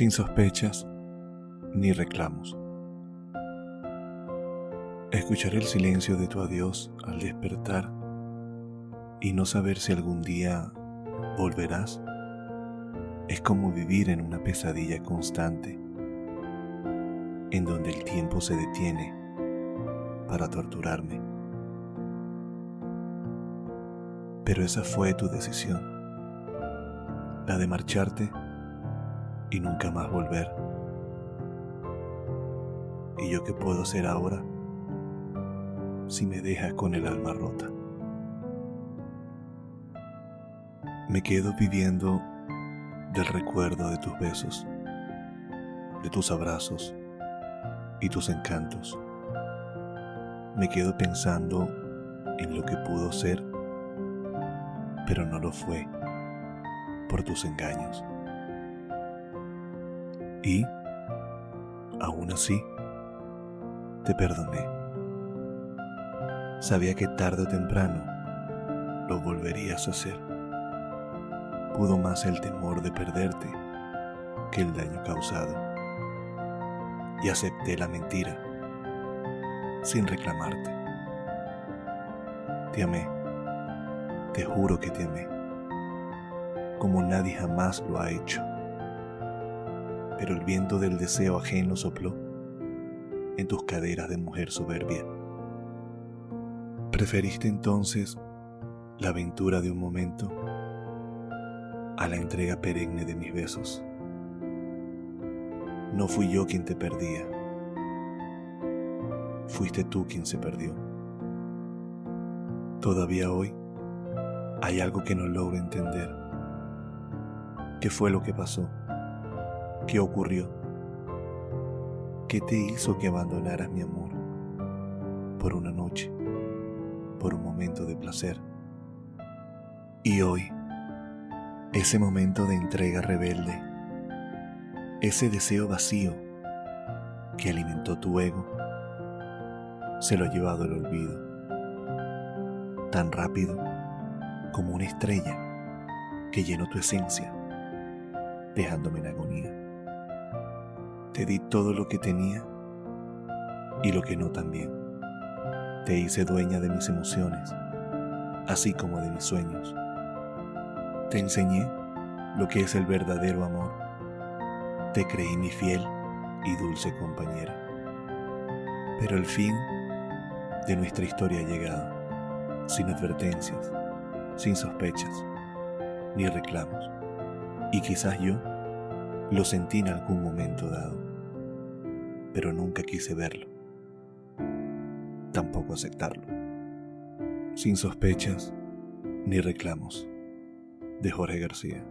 sin sospechas ni reclamos. Escuchar el silencio de tu adiós al despertar y no saber si algún día volverás es como vivir en una pesadilla constante en donde el tiempo se detiene para torturarme. Pero esa fue tu decisión, la de marcharte y nunca más volver. ¿Y yo qué puedo hacer ahora si me dejas con el alma rota? Me quedo viviendo del recuerdo de tus besos, de tus abrazos y tus encantos. Me quedo pensando en lo que pudo ser, pero no lo fue por tus engaños. Y, aún así, te perdoné. Sabía que tarde o temprano lo volverías a hacer. Pudo más el temor de perderte que el daño causado. Y acepté la mentira sin reclamarte. Te amé, te juro que te amé, como nadie jamás lo ha hecho pero el viento del deseo ajeno sopló en tus caderas de mujer soberbia. Preferiste entonces la aventura de un momento a la entrega perenne de mis besos. No fui yo quien te perdía, fuiste tú quien se perdió. Todavía hoy hay algo que no logro entender. ¿Qué fue lo que pasó? ¿Qué ocurrió? ¿Qué te hizo que abandonaras mi amor por una noche, por un momento de placer? Y hoy, ese momento de entrega rebelde, ese deseo vacío que alimentó tu ego, se lo ha llevado el olvido, tan rápido como una estrella que llenó tu esencia, dejándome en agonía. Te di todo lo que tenía y lo que no también. Te hice dueña de mis emociones, así como de mis sueños. Te enseñé lo que es el verdadero amor. Te creí mi fiel y dulce compañera. Pero el fin de nuestra historia ha llegado, sin advertencias, sin sospechas, ni reclamos. Y quizás yo lo sentí en algún momento dado, pero nunca quise verlo, tampoco aceptarlo. Sin sospechas ni reclamos, de Jorge García.